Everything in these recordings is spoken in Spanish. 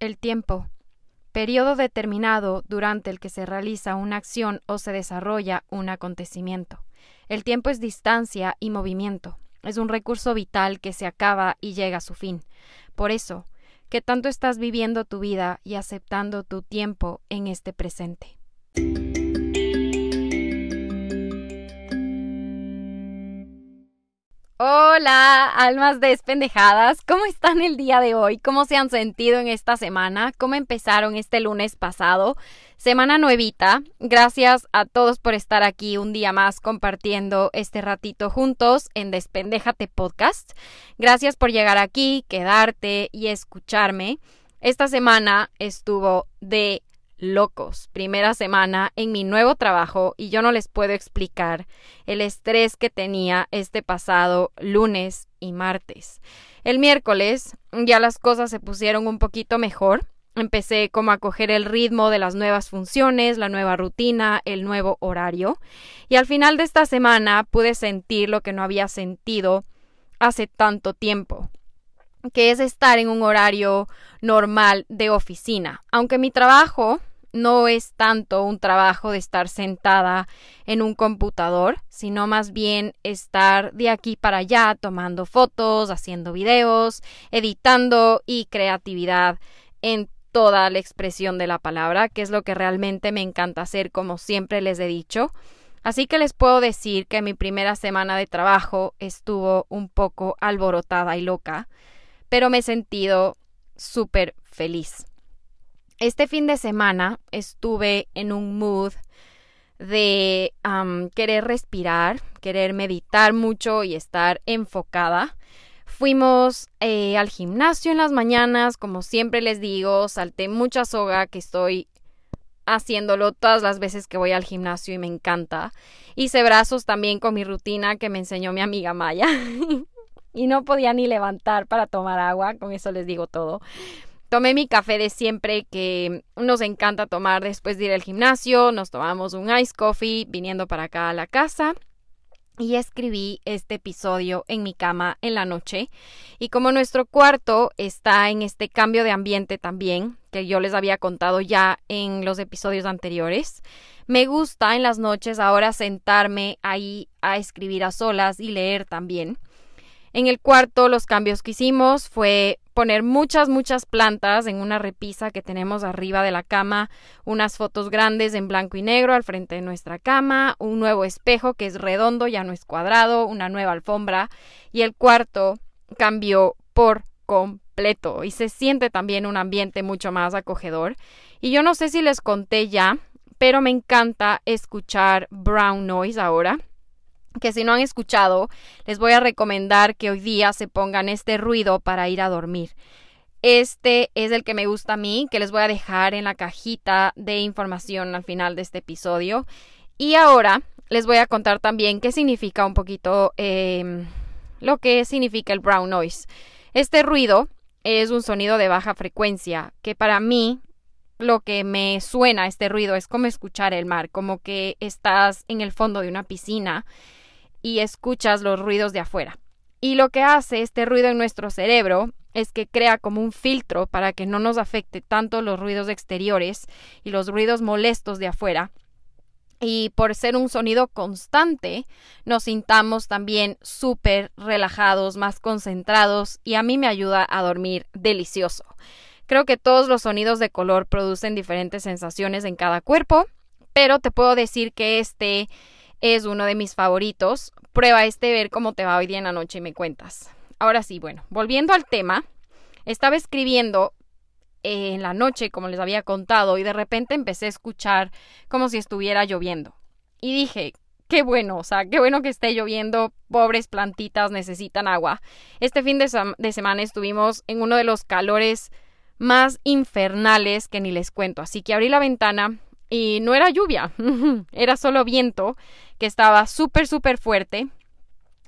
El tiempo. Periodo determinado durante el que se realiza una acción o se desarrolla un acontecimiento. El tiempo es distancia y movimiento. Es un recurso vital que se acaba y llega a su fin. Por eso, que tanto estás viviendo tu vida y aceptando tu tiempo en este presente. Hola, almas despendejadas, ¿cómo están el día de hoy? ¿Cómo se han sentido en esta semana? ¿Cómo empezaron este lunes pasado? Semana nuevita. Gracias a todos por estar aquí un día más compartiendo este ratito juntos en Despendéjate Podcast. Gracias por llegar aquí, quedarte y escucharme. Esta semana estuvo de locos. Primera semana en mi nuevo trabajo y yo no les puedo explicar el estrés que tenía este pasado lunes y martes. El miércoles ya las cosas se pusieron un poquito mejor. Empecé como a coger el ritmo de las nuevas funciones, la nueva rutina, el nuevo horario. Y al final de esta semana pude sentir lo que no había sentido hace tanto tiempo que es estar en un horario normal de oficina. Aunque mi trabajo no es tanto un trabajo de estar sentada en un computador, sino más bien estar de aquí para allá tomando fotos, haciendo videos, editando y creatividad en toda la expresión de la palabra, que es lo que realmente me encanta hacer, como siempre les he dicho. Así que les puedo decir que mi primera semana de trabajo estuvo un poco alborotada y loca, pero me he sentido súper feliz. Este fin de semana estuve en un mood de querer respirar, querer meditar mucho y estar enfocada. Fuimos eh, al gimnasio en las mañanas, como siempre les digo, salté mucha soga que estoy haciéndolo todas las veces que voy al gimnasio y me encanta. Hice brazos también con mi rutina que me enseñó mi amiga Maya. y no podía ni levantar para tomar agua, con eso les digo todo. Tomé mi café de siempre que nos encanta tomar después de ir al gimnasio. Nos tomamos un ice coffee viniendo para acá a la casa. Y escribí este episodio en mi cama en la noche. Y como nuestro cuarto está en este cambio de ambiente también, que yo les había contado ya en los episodios anteriores, me gusta en las noches ahora sentarme ahí a escribir a solas y leer también. En el cuarto los cambios que hicimos fue poner muchas, muchas plantas en una repisa que tenemos arriba de la cama, unas fotos grandes en blanco y negro al frente de nuestra cama, un nuevo espejo que es redondo, ya no es cuadrado, una nueva alfombra y el cuarto cambió por completo y se siente también un ambiente mucho más acogedor. Y yo no sé si les conté ya, pero me encanta escuchar brown noise ahora que si no han escuchado, les voy a recomendar que hoy día se pongan este ruido para ir a dormir. Este es el que me gusta a mí, que les voy a dejar en la cajita de información al final de este episodio. Y ahora les voy a contar también qué significa un poquito em, lo que significa el brown noise. Este ruido es un sonido de baja frecuencia, que para mí lo que me suena este ruido es como escuchar el mar, como que estás en el fondo de una piscina y escuchas los ruidos de afuera. Y lo que hace este ruido en nuestro cerebro es que crea como un filtro para que no nos afecte tanto los ruidos exteriores y los ruidos molestos de afuera. Y por ser un sonido constante, nos sintamos también súper relajados, más concentrados y a mí me ayuda a dormir delicioso. Creo que todos los sonidos de color producen diferentes sensaciones en cada cuerpo, pero te puedo decir que este es uno de mis favoritos. Prueba este, ver cómo te va hoy día en la noche y me cuentas. Ahora sí, bueno, volviendo al tema, estaba escribiendo eh, en la noche, como les había contado, y de repente empecé a escuchar como si estuviera lloviendo. Y dije, qué bueno, o sea, qué bueno que esté lloviendo, pobres plantitas necesitan agua. Este fin de, de semana estuvimos en uno de los calores más infernales que ni les cuento, así que abrí la ventana y no era lluvia, era solo viento que estaba súper, súper fuerte.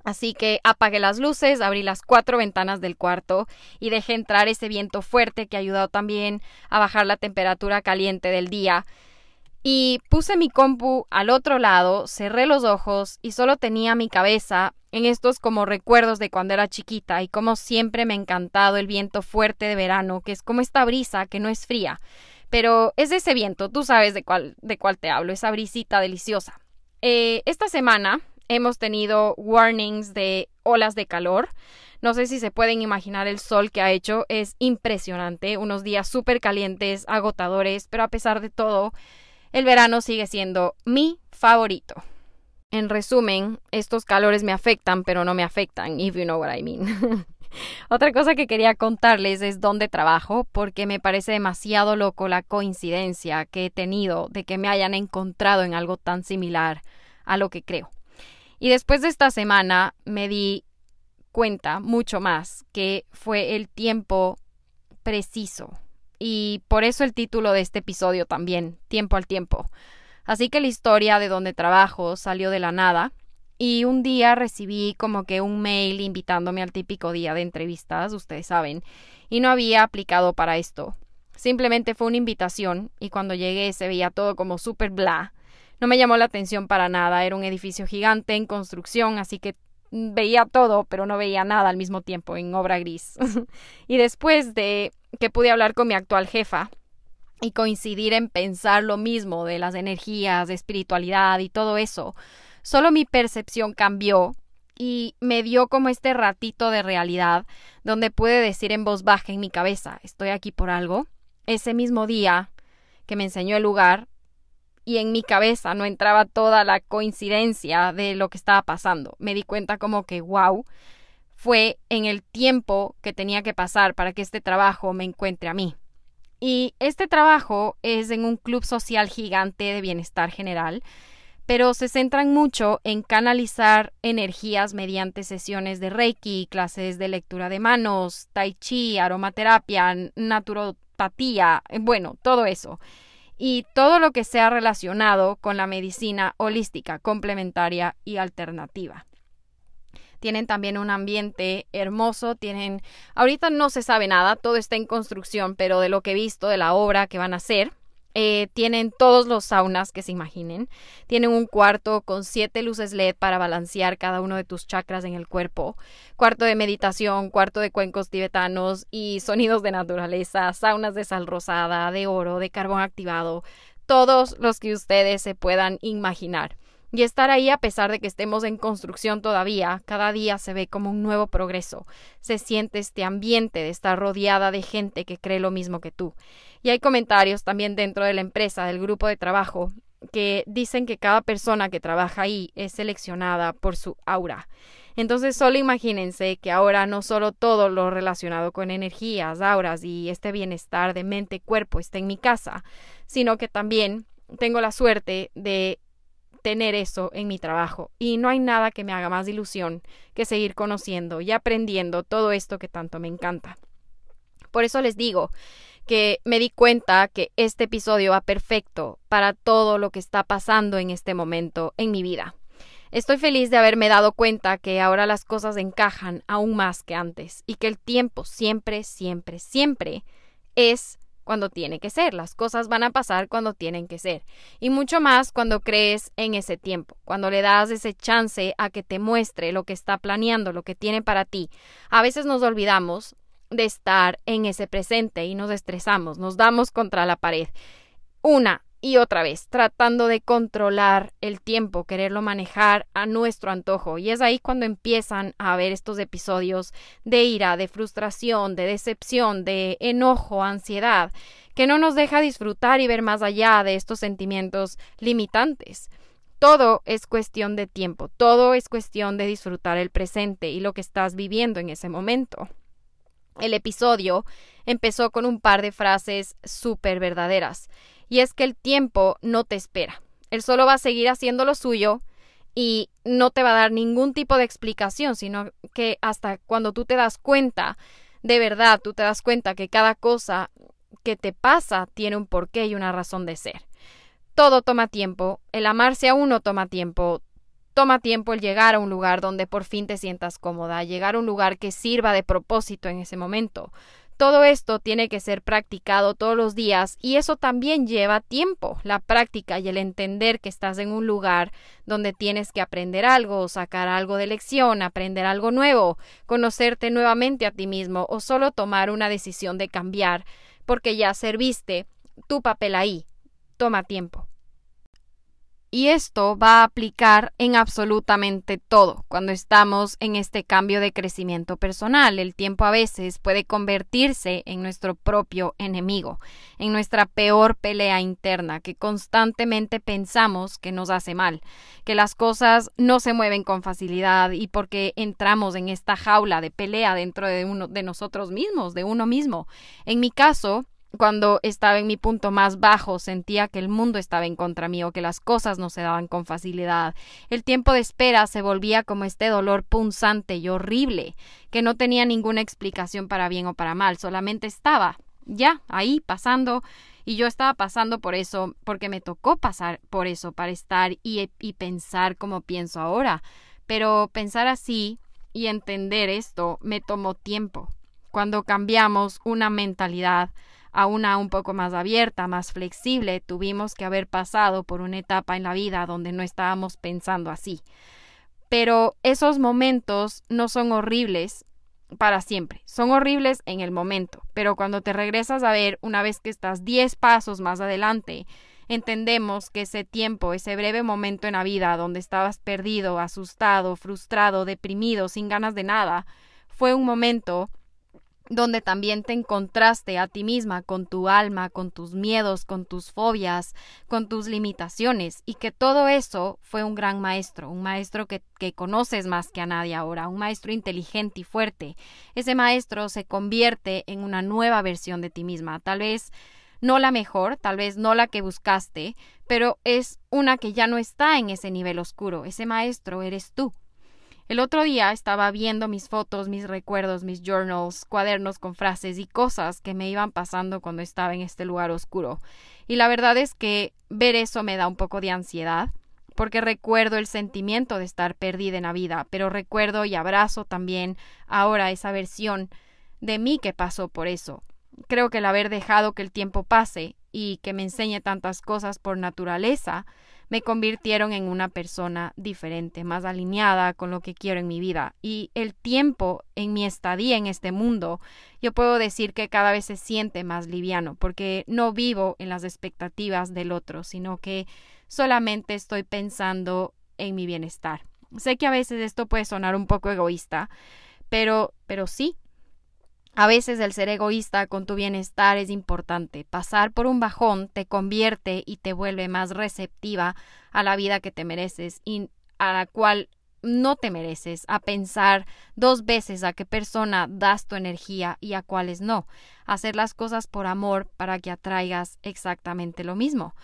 Así que apagué las luces, abrí las cuatro ventanas del cuarto y dejé entrar ese viento fuerte que ha ayudado también a bajar la temperatura caliente del día. Y puse mi compu al otro lado, cerré los ojos y solo tenía mi cabeza en estos como recuerdos de cuando era chiquita y como siempre me ha encantado el viento fuerte de verano, que es como esta brisa que no es fría, pero es ese viento, tú sabes de cuál, de cuál te hablo, esa brisita deliciosa. Eh, esta semana hemos tenido warnings de olas de calor. No sé si se pueden imaginar el sol que ha hecho, es impresionante, unos días súper calientes, agotadores, pero a pesar de todo, el verano sigue siendo mi favorito. En resumen, estos calores me afectan, pero no me afectan, if you know what I mean. Otra cosa que quería contarles es dónde trabajo, porque me parece demasiado loco la coincidencia que he tenido de que me hayan encontrado en algo tan similar a lo que creo. Y después de esta semana me di cuenta mucho más que fue el tiempo preciso. Y por eso el título de este episodio también, Tiempo al Tiempo. Así que la historia de donde trabajo salió de la nada y un día recibí como que un mail invitándome al típico día de entrevistas, ustedes saben, y no había aplicado para esto. Simplemente fue una invitación y cuando llegué se veía todo como súper bla. No me llamó la atención para nada, era un edificio gigante en construcción, así que veía todo, pero no veía nada al mismo tiempo en obra gris. y después de que pude hablar con mi actual jefa, y coincidir en pensar lo mismo de las energías, de espiritualidad y todo eso. Solo mi percepción cambió y me dio como este ratito de realidad donde pude decir en voz baja en mi cabeza, estoy aquí por algo. Ese mismo día que me enseñó el lugar y en mi cabeza no entraba toda la coincidencia de lo que estaba pasando. Me di cuenta como que, wow, fue en el tiempo que tenía que pasar para que este trabajo me encuentre a mí. Y este trabajo es en un club social gigante de bienestar general, pero se centran mucho en canalizar energías mediante sesiones de Reiki, clases de lectura de manos, tai chi, aromaterapia, naturopatía, bueno, todo eso. Y todo lo que sea relacionado con la medicina holística, complementaria y alternativa tienen también un ambiente hermoso, tienen, ahorita no se sabe nada, todo está en construcción, pero de lo que he visto de la obra que van a hacer, eh, tienen todos los saunas que se imaginen. Tienen un cuarto con siete luces LED para balancear cada uno de tus chakras en el cuerpo. Cuarto de meditación, cuarto de cuencos tibetanos y sonidos de naturaleza, saunas de sal rosada, de oro, de carbón activado. Todos los que ustedes se puedan imaginar. Y estar ahí a pesar de que estemos en construcción todavía, cada día se ve como un nuevo progreso. Se siente este ambiente de estar rodeada de gente que cree lo mismo que tú. Y hay comentarios también dentro de la empresa, del grupo de trabajo, que dicen que cada persona que trabaja ahí es seleccionada por su aura. Entonces solo imagínense que ahora no solo todo lo relacionado con energías, auras y este bienestar de mente cuerpo está en mi casa, sino que también tengo la suerte de tener eso en mi trabajo y no hay nada que me haga más ilusión que seguir conociendo y aprendiendo todo esto que tanto me encanta. Por eso les digo que me di cuenta que este episodio va perfecto para todo lo que está pasando en este momento en mi vida. Estoy feliz de haberme dado cuenta que ahora las cosas encajan aún más que antes y que el tiempo siempre, siempre, siempre es cuando tiene que ser. Las cosas van a pasar cuando tienen que ser. Y mucho más cuando crees en ese tiempo, cuando le das ese chance a que te muestre lo que está planeando, lo que tiene para ti. A veces nos olvidamos de estar en ese presente y nos estresamos, nos damos contra la pared. Una, y otra vez, tratando de controlar el tiempo, quererlo manejar a nuestro antojo. Y es ahí cuando empiezan a haber estos episodios de ira, de frustración, de decepción, de enojo, ansiedad, que no nos deja disfrutar y ver más allá de estos sentimientos limitantes. Todo es cuestión de tiempo, todo es cuestión de disfrutar el presente y lo que estás viviendo en ese momento. El episodio empezó con un par de frases súper verdaderas y es que el tiempo no te espera. Él solo va a seguir haciendo lo suyo y no te va a dar ningún tipo de explicación, sino que hasta cuando tú te das cuenta, de verdad, tú te das cuenta que cada cosa que te pasa tiene un porqué y una razón de ser. Todo toma tiempo, el amarse a uno toma tiempo, toma tiempo el llegar a un lugar donde por fin te sientas cómoda, llegar a un lugar que sirva de propósito en ese momento. Todo esto tiene que ser practicado todos los días y eso también lleva tiempo, la práctica y el entender que estás en un lugar donde tienes que aprender algo, sacar algo de lección, aprender algo nuevo, conocerte nuevamente a ti mismo o solo tomar una decisión de cambiar porque ya serviste tu papel ahí. Toma tiempo. Y esto va a aplicar en absolutamente todo cuando estamos en este cambio de crecimiento personal. El tiempo a veces puede convertirse en nuestro propio enemigo, en nuestra peor pelea interna que constantemente pensamos que nos hace mal, que las cosas no se mueven con facilidad y porque entramos en esta jaula de pelea dentro de uno de nosotros mismos, de uno mismo. En mi caso, cuando estaba en mi punto más bajo, sentía que el mundo estaba en contra mío, que las cosas no se daban con facilidad. El tiempo de espera se volvía como este dolor punzante y horrible, que no tenía ninguna explicación para bien o para mal, solamente estaba ya ahí pasando y yo estaba pasando por eso, porque me tocó pasar por eso para estar y, y pensar como pienso ahora. Pero pensar así y entender esto me tomó tiempo. Cuando cambiamos una mentalidad, a una un poco más abierta, más flexible, tuvimos que haber pasado por una etapa en la vida donde no estábamos pensando así. Pero esos momentos no son horribles para siempre, son horribles en el momento, pero cuando te regresas a ver una vez que estás 10 pasos más adelante, entendemos que ese tiempo, ese breve momento en la vida donde estabas perdido, asustado, frustrado, deprimido, sin ganas de nada, fue un momento donde también te encontraste a ti misma con tu alma, con tus miedos, con tus fobias, con tus limitaciones, y que todo eso fue un gran maestro, un maestro que, conoces más que a nadie ahora, un maestro inteligente y fuerte. Ese maestro se convierte en una nueva versión de ti misma, tal vez no la mejor, tal vez no la que buscaste, pero es una que ya no está en ese nivel oscuro, ese maestro eres tú. El otro día estaba viendo mis fotos, mis recuerdos, mis journals, cuadernos con frases y cosas que me iban pasando cuando estaba en este lugar oscuro. Y la verdad es que ver eso me da un poco de ansiedad, porque recuerdo el sentimiento de estar perdida en la vida, pero recuerdo y abrazo también ahora esa versión de mí que pasó por eso. Creo que el haber dejado que el tiempo pase y que me enseñe tantas cosas por naturaleza me convirtieron en una persona diferente, más alineada con lo que quiero en mi vida. Y el tiempo en mi estadía en este mundo, yo puedo decir que cada vez se siente más liviano, porque no vivo en las expectativas del otro, sino que solamente estoy pensando en mi bienestar. Sé que a veces esto puede sonar un poco egoísta, pero, pero sí, a veces el ser egoísta con tu bienestar es importante. Pasar por un bajón te convierte y te vuelve más receptiva a la vida que te mereces y a la cual no te mereces, a pensar dos veces a qué persona das tu energía y a cuáles no. Hacer las cosas por amor para que atraigas exactamente lo mismo.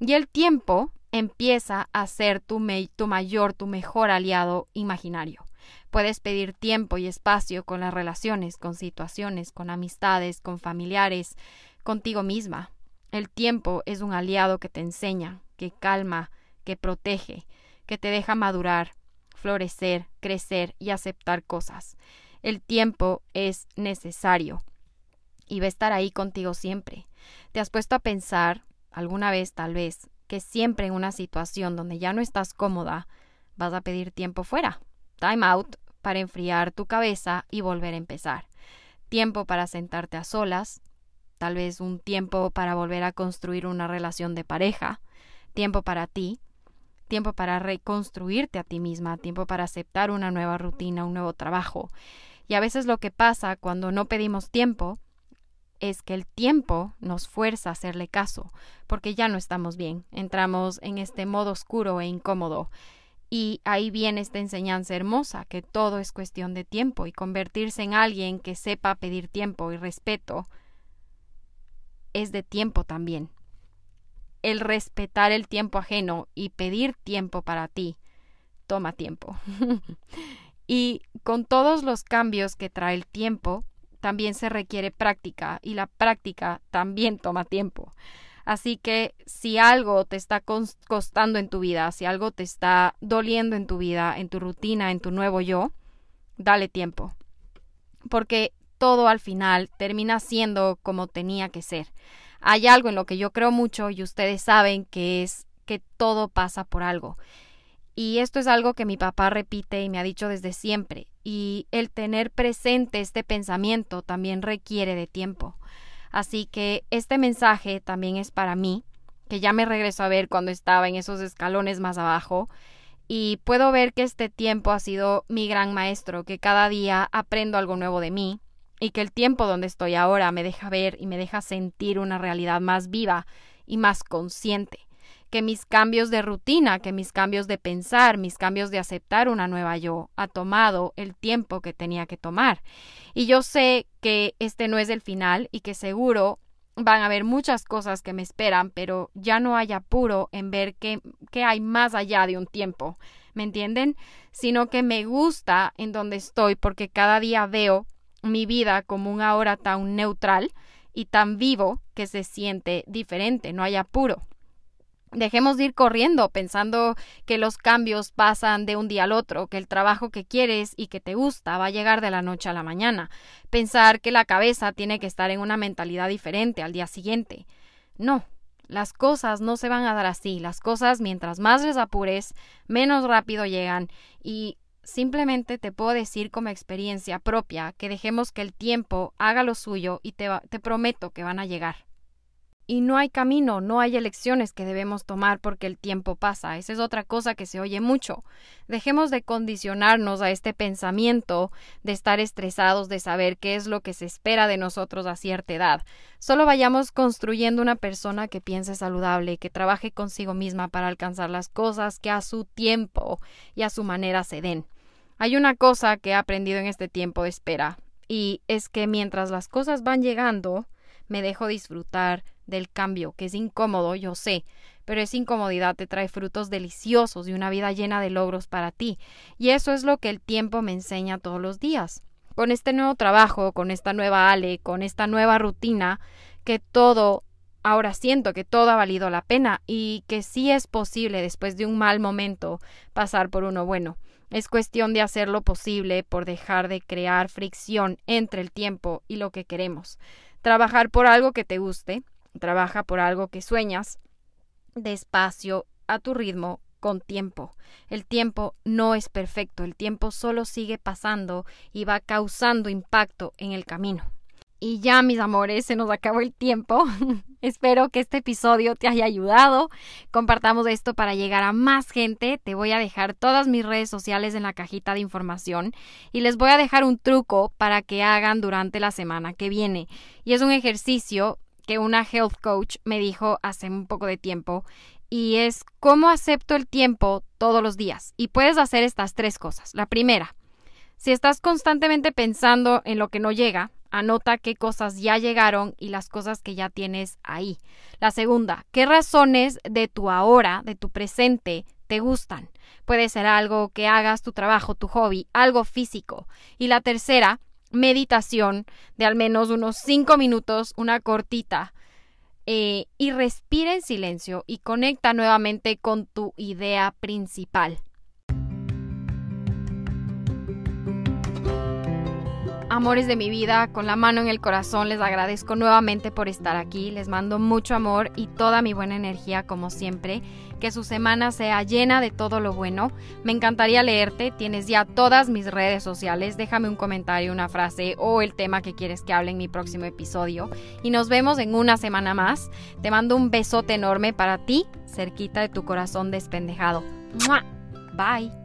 Y el tiempo empieza a ser tu, tu mayor, tu mejor aliado imaginario. Puedes pedir tiempo y espacio con las relaciones, con situaciones, con amistades, con familiares, contigo misma. El tiempo es un aliado que te enseña, que calma, que protege, que te deja madurar, florecer, crecer y aceptar cosas. El tiempo es necesario y va a estar ahí contigo siempre. ¿Te has puesto a pensar, alguna vez tal vez, que siempre en una situación donde ya no estás cómoda, vas a pedir tiempo fuera? Time out para enfriar tu cabeza y volver a empezar. Tiempo para sentarte a solas, tal vez un tiempo para volver a construir una relación de pareja, tiempo para ti, tiempo para reconstruirte a ti misma, tiempo para aceptar una nueva rutina, un nuevo trabajo. Y a veces lo que pasa cuando no pedimos tiempo es que el tiempo nos fuerza a hacerle caso, porque ya no estamos bien, entramos en este modo oscuro e incómodo y ahí viene esta enseñanza hermosa, que todo es cuestión de tiempo y convertirse en alguien que sepa pedir tiempo y respeto es de tiempo también. El respetar el tiempo ajeno y pedir tiempo para ti toma tiempo. y con todos los cambios que trae el tiempo, también se requiere práctica y la práctica también toma tiempo. Así que si algo te está costando en tu vida, si algo te está doliendo en tu vida, en tu rutina, en tu nuevo yo, dale tiempo. Porque todo al final termina siendo como tenía que ser. Hay algo en lo que yo creo mucho y ustedes saben que es que todo pasa por algo. Y esto es algo que mi papá repite y me ha dicho desde siempre. Y el tener presente este pensamiento también requiere de tiempo. Así que este mensaje también es para mí, que ya me regreso a ver cuando estaba en esos escalones más abajo. Y puedo ver que este tiempo ha sido mi gran maestro, que cada día aprendo algo nuevo de mí y que el tiempo donde estoy ahora me deja ver y me deja sentir una realidad más viva y más consciente que mis cambios de rutina, que mis cambios de pensar, mis cambios de aceptar una nueva yo ha tomado el tiempo que tenía que tomar. Y yo sé que este no es el final y que seguro van a haber muchas cosas que me esperan, pero ya no hay apuro en ver qué, qué hay más allá de un tiempo, ¿me entienden? Sino que me gusta en donde estoy porque cada día veo mi vida como un ahora tan neutral y tan vivo que se siente diferente, no hay apuro. Dejemos de ir corriendo pensando que los cambios pasan de un día al otro, que el trabajo que quieres y que te gusta va a llegar de la noche a la mañana. Pensar que la cabeza tiene que estar en una mentalidad diferente al día siguiente. No, las cosas no se van a dar así. Las cosas, mientras más les apures, menos rápido llegan. Y simplemente te puedo decir como experiencia propia que dejemos que el tiempo haga lo suyo y te, te prometo que van a llegar. Y no hay camino, no hay elecciones que debemos tomar porque el tiempo pasa. Esa es otra cosa que se oye mucho. Dejemos de condicionarnos a este pensamiento de estar estresados, de saber qué es lo que se espera de nosotros a cierta edad. Solo vayamos construyendo una persona que piense saludable, que trabaje consigo misma para alcanzar las cosas que a su tiempo y a su manera se den. Hay una cosa que he aprendido en este tiempo de espera, y es que mientras las cosas van llegando, me dejo disfrutar del cambio, que es incómodo, yo sé, pero esa incomodidad te trae frutos deliciosos y una vida llena de logros para ti. Y eso es lo que el tiempo me enseña todos los días. Con este nuevo trabajo, con esta nueva Ale, con esta nueva rutina, que todo, ahora siento que todo ha valido la pena y que sí es posible después de un mal momento pasar por uno bueno. Es cuestión de hacer lo posible por dejar de crear fricción entre el tiempo y lo que queremos. Trabajar por algo que te guste, Trabaja por algo que sueñas, despacio, a tu ritmo, con tiempo. El tiempo no es perfecto, el tiempo solo sigue pasando y va causando impacto en el camino. Y ya, mis amores, se nos acabó el tiempo. Espero que este episodio te haya ayudado. Compartamos esto para llegar a más gente. Te voy a dejar todas mis redes sociales en la cajita de información y les voy a dejar un truco para que hagan durante la semana que viene. Y es un ejercicio que una health coach me dijo hace un poco de tiempo y es cómo acepto el tiempo todos los días. Y puedes hacer estas tres cosas. La primera, si estás constantemente pensando en lo que no llega, anota qué cosas ya llegaron y las cosas que ya tienes ahí. La segunda, qué razones de tu ahora, de tu presente, te gustan. Puede ser algo que hagas, tu trabajo, tu hobby, algo físico. Y la tercera, meditación de al menos unos cinco minutos, una cortita, eh, y respira en silencio y conecta nuevamente con tu idea principal. Amores de mi vida, con la mano en el corazón, les agradezco nuevamente por estar aquí. Les mando mucho amor y toda mi buena energía como siempre. Que su semana sea llena de todo lo bueno. Me encantaría leerte. Tienes ya todas mis redes sociales. Déjame un comentario, una frase o el tema que quieres que hable en mi próximo episodio. Y nos vemos en una semana más. Te mando un besote enorme para ti, cerquita de tu corazón despendejado. Bye.